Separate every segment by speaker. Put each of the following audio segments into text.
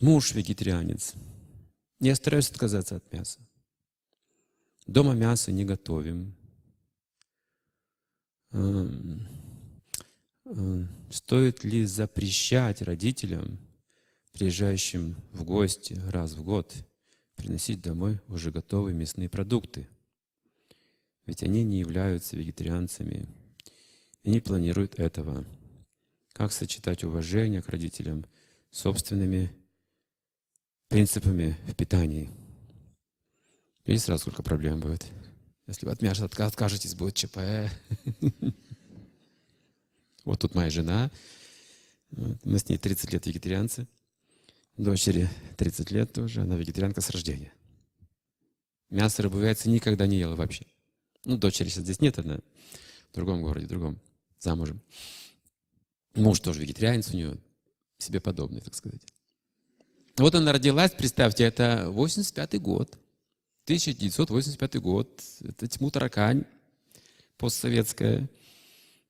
Speaker 1: Муж вегетарианец. Я стараюсь отказаться от мяса. Дома мясо не готовим. Эм, э, Стоит ли запрещать родителям, приезжающим в гости раз в год, приносить домой уже готовые мясные продукты? Ведь они не являются вегетарианцами и не планируют этого. Как сочетать уважение к родителям с собственными принципами в питании? Видите сразу, сколько проблем будет. Если вы от мяса отка- откажетесь, будет ЧП. Вот тут моя жена. Мы с ней 30 лет вегетарианцы. Дочери 30 лет тоже. Она вегетарианка с рождения. Мясо, рыбу, яйца никогда не ела вообще. Ну, дочери сейчас здесь нет, она в другом городе, в другом, замужем. Муж тоже вегетарианец у нее, себе подобный, так сказать. Вот она родилась, представьте, это 85 год. 1985 год. Это тьму таракань постсоветская.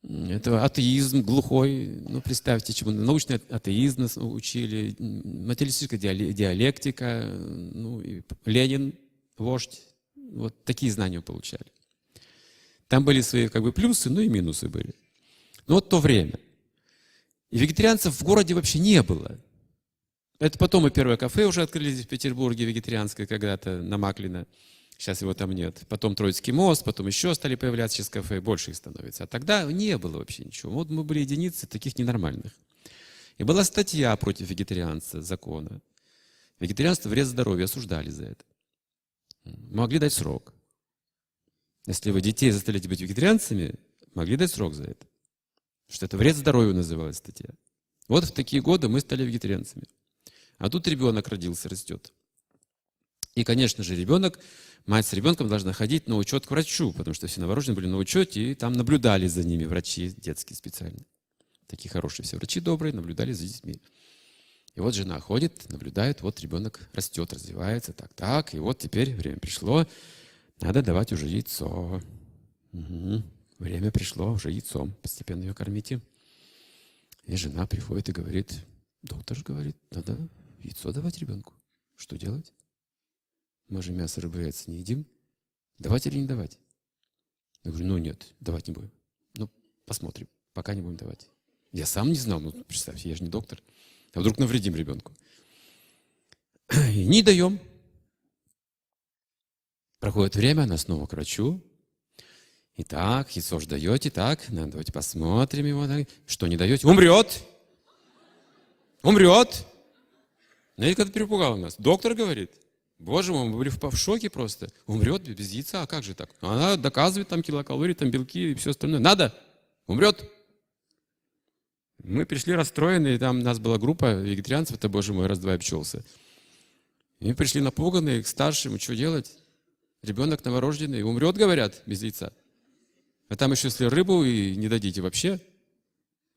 Speaker 1: Это атеизм глухой. Ну, представьте, чему научный атеизм нас учили, материалистическая диале- диалектика, ну, и Ленин, вождь. Вот такие знания получали. Там были свои как бы плюсы, ну и минусы были. Но вот то время. И вегетарианцев в городе вообще не было. Это потом и первое кафе уже открыли в Петербурге, вегетарианское когда-то, на Маклина. Сейчас его там нет. Потом Троицкий мост, потом еще стали появляться сейчас кафе, больше их становится. А тогда не было вообще ничего. Вот мы были единицы таких ненормальных. И была статья против вегетарианца, закона. Вегетарианство вред здоровью, осуждали за это. Могли дать срок. Если вы детей заставляете быть вегетарианцами, могли дать срок за это. Что это вред здоровью называлась статья. Вот в такие годы мы стали вегетарианцами. А тут ребенок родился, растет. И, конечно же, ребенок, мать с ребенком должна ходить на учет к врачу, потому что все новорожденные были на учете, и там наблюдали за ними врачи детские специально. Такие хорошие все врачи добрые, наблюдали за детьми. И вот жена ходит, наблюдает, вот ребенок растет, развивается, так, так, и вот теперь время пришло, надо давать уже яйцо. Мгм. Время пришло, уже яйцом постепенно ее кормите. И жена приходит и говорит, доктор же говорит, надо яйцо давать ребенку. Что делать? Мы же мясо, рыбу, яйца не едим. Давать или не давать? Я говорю, ну нет, давать не будем. Ну, посмотрим, пока не будем давать. Я сам не знал, ну, представьте, я же не доктор. А вдруг навредим ребенку? И не даем. Проходит время, она снова к врачу. Итак, яйцо же даете, так, ну, давайте посмотрим его. Что не даете? Умрет! Умрет! Знаете, как это перепугало нас? Доктор говорит, боже мой, мы были в шоке просто. Умрет без яйца, а как же так? Она доказывает там килокалории, там белки и все остальное. Надо! Умрет! Мы пришли расстроенные, там у нас была группа вегетарианцев, это, боже мой, раз-два обчелся. И мы пришли напуганные к старшим, что делать? Ребенок новорожденный, умрет, говорят, без яйца. А там еще, если рыбу и не дадите вообще,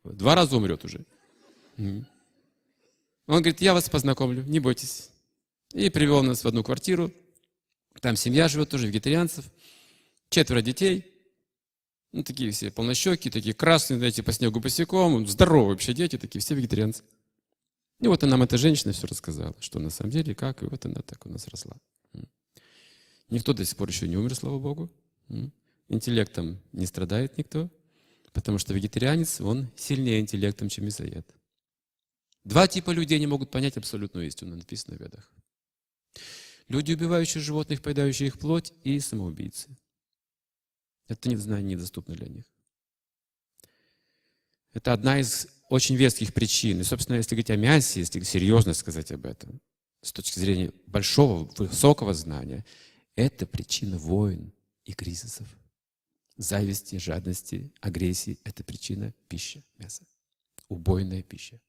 Speaker 1: два раза умрет уже. Он говорит, я вас познакомлю, не бойтесь. И привел нас в одну квартиру. Там семья живет, тоже вегетарианцев. Четверо детей. Ну, такие все полнощеки, такие красные, знаете, по снегу босиком. Здоровые вообще дети, такие все вегетарианцы. И вот нам эта женщина все рассказала, что на самом деле, как, и вот она так у нас росла. Никто до сих пор еще не умер, слава Богу. Интеллектом не страдает никто, потому что вегетарианец, он сильнее интеллектом, чем мясоед. Два типа людей не могут понять абсолютную истину, написано в ведах. Люди, убивающие животных, поедающие их плоть, и самоубийцы. Это знание недоступно для них. Это одна из очень веских причин. И, собственно, если говорить о мясе, если серьезно сказать об этом, с точки зрения большого, высокого знания, это причина войн и кризисов. Зависти, жадности, агрессии – это причина пищи, мяса. Убойная пища.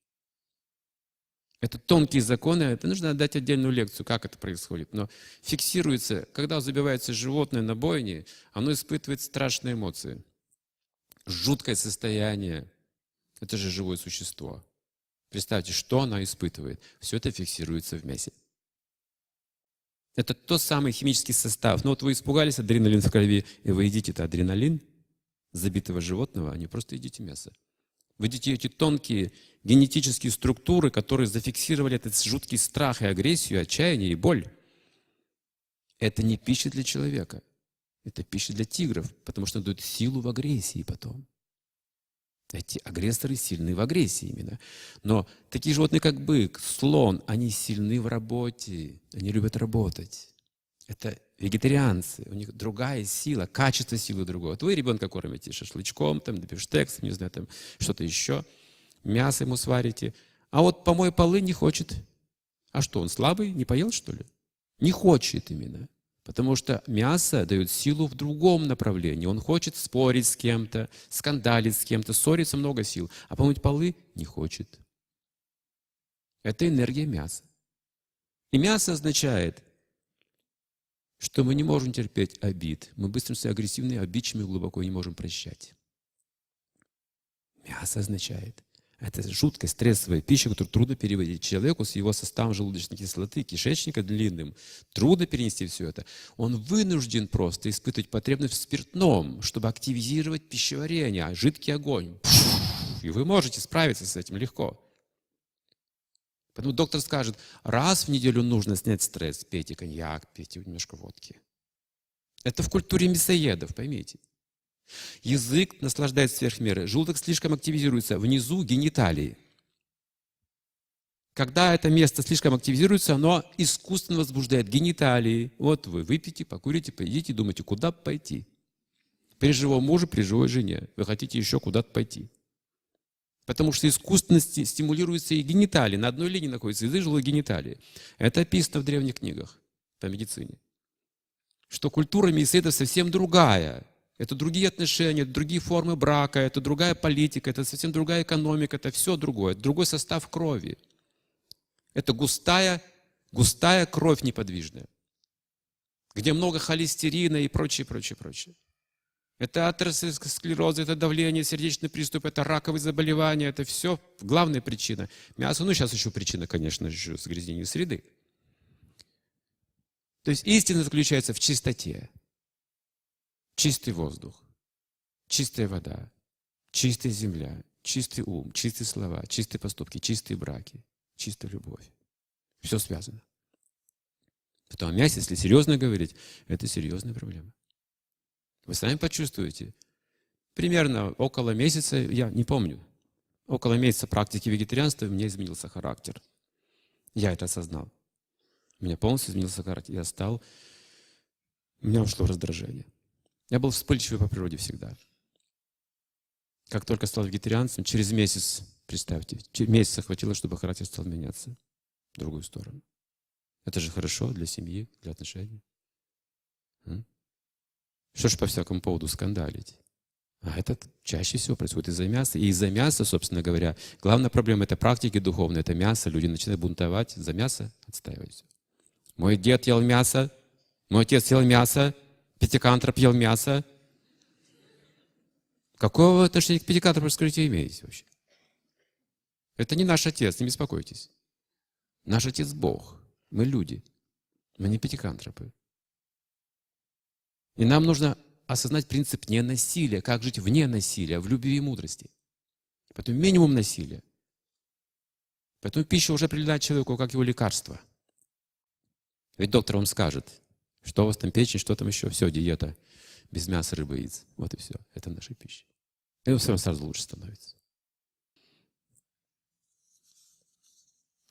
Speaker 1: Это тонкие законы, это нужно дать отдельную лекцию, как это происходит. Но фиксируется, когда забивается животное на бойне, оно испытывает страшные эмоции. Жуткое состояние. Это же живое существо. Представьте, что оно испытывает. Все это фиксируется в мясе. Это тот самый химический состав. Ну вот вы испугались адреналин в крови, и вы едите это адреналин забитого животного, а не просто едите мясо. Видите эти тонкие генетические структуры, которые зафиксировали этот жуткий страх и агрессию, отчаяние и боль. Это не пища для человека. Это пища для тигров, потому что дает силу в агрессии потом. Эти агрессоры сильны в агрессии именно. Но такие животные, как бык, слон, они сильны в работе. Они любят работать. Это вегетарианцы, у них другая сила, качество силы другое. Вот вы ребенка кормите шашлычком, там, бифштексом, не знаю, там, что-то еще, мясо ему сварите. А вот помой полы не хочет. А что, он слабый, не поел, что ли? Не хочет именно. Потому что мясо дает силу в другом направлении. Он хочет спорить с кем-то, скандалить с кем-то, ссориться много сил. А помыть полы не хочет. Это энергия мяса. И мясо означает, что мы не можем терпеть обид. Мы быстро становимся агрессивными, обидчивыми, глубоко не можем прощать. Мясо означает, это жуткая стрессовая пища, которую трудно переводить человеку с его составом желудочной кислоты, кишечника длинным. Трудно перенести все это. Он вынужден просто испытывать потребность в спиртном, чтобы активизировать пищеварение, а жидкий огонь. И вы можете справиться с этим легко. Поэтому доктор скажет, раз в неделю нужно снять стресс, пейте коньяк, пейте немножко водки. Это в культуре мясоедов, поймите. Язык наслаждается сверх меры. Желудок слишком активизируется. Внизу гениталии. Когда это место слишком активизируется, оно искусственно возбуждает гениталии. Вот вы выпьете, покурите, поедите, думаете, куда пойти. При живом муже, при живой жене. Вы хотите еще куда-то пойти. Потому что искусственно стимулируются и гениталии. На одной линии находятся язык, желудок, гениталии. Это описано в древних книгах по медицине. Что культура миоцидов совсем другая. Это другие отношения, это другие формы брака, это другая политика, это совсем другая экономика, это все другое, другой состав крови. Это густая, густая кровь неподвижная, где много холестерина и прочее, прочее, прочее. Это атеросклероз, это давление, сердечный приступ, это раковые заболевания, это все главная причина. Мясо, ну сейчас еще причина, конечно, еще загрязнение среды. То есть истина заключается в чистоте. Чистый воздух, чистая вода, чистая земля, чистый ум, чистые слова, чистые поступки, чистые браки, чистая любовь. Все связано. Потом о мясе, если серьезно говорить, это серьезная проблема. Вы сами почувствуете. Примерно около месяца, я не помню, около месяца практики вегетарианства у меня изменился характер. Я это осознал. У меня полностью изменился характер. Я стал, у меня ушло раздражение. Я был вспыльчивый по природе всегда. Как только стал вегетарианцем, через месяц, представьте, месяца хватило, чтобы характер стал меняться в другую сторону. Это же хорошо для семьи, для отношений. Что ж по всякому поводу скандалить? А это чаще всего происходит из-за мяса. И из-за мяса, собственно говоря, главная проблема это практики духовные, это мясо. Люди начинают бунтовать за мясо, отстаивать Мой дед ел мясо, мой отец ел мясо, Пятикантроп ел мясо. Какого отношения к пятикантропу, скажите, имеете вообще? Это не наш отец, не беспокойтесь. Наш отец Бог. Мы люди. Мы не пятикантропы. И нам нужно осознать принцип ненасилия, как жить вне насилия, в любви и мудрости. Поэтому минимум насилия. Поэтому пища уже определяет человеку как его лекарство. Ведь доктор вам скажет, что у вас там печень, что там еще? Все, диета. Без мяса, рыбы, яиц. Вот и все. Это наша пища. И все сразу лучше становится.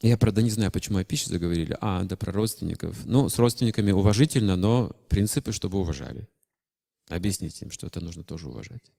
Speaker 1: Я, правда, не знаю, почему о пище заговорили. А, да, про родственников. Ну, с родственниками уважительно, но принципы, чтобы уважали. Объясните им, что это нужно тоже уважать.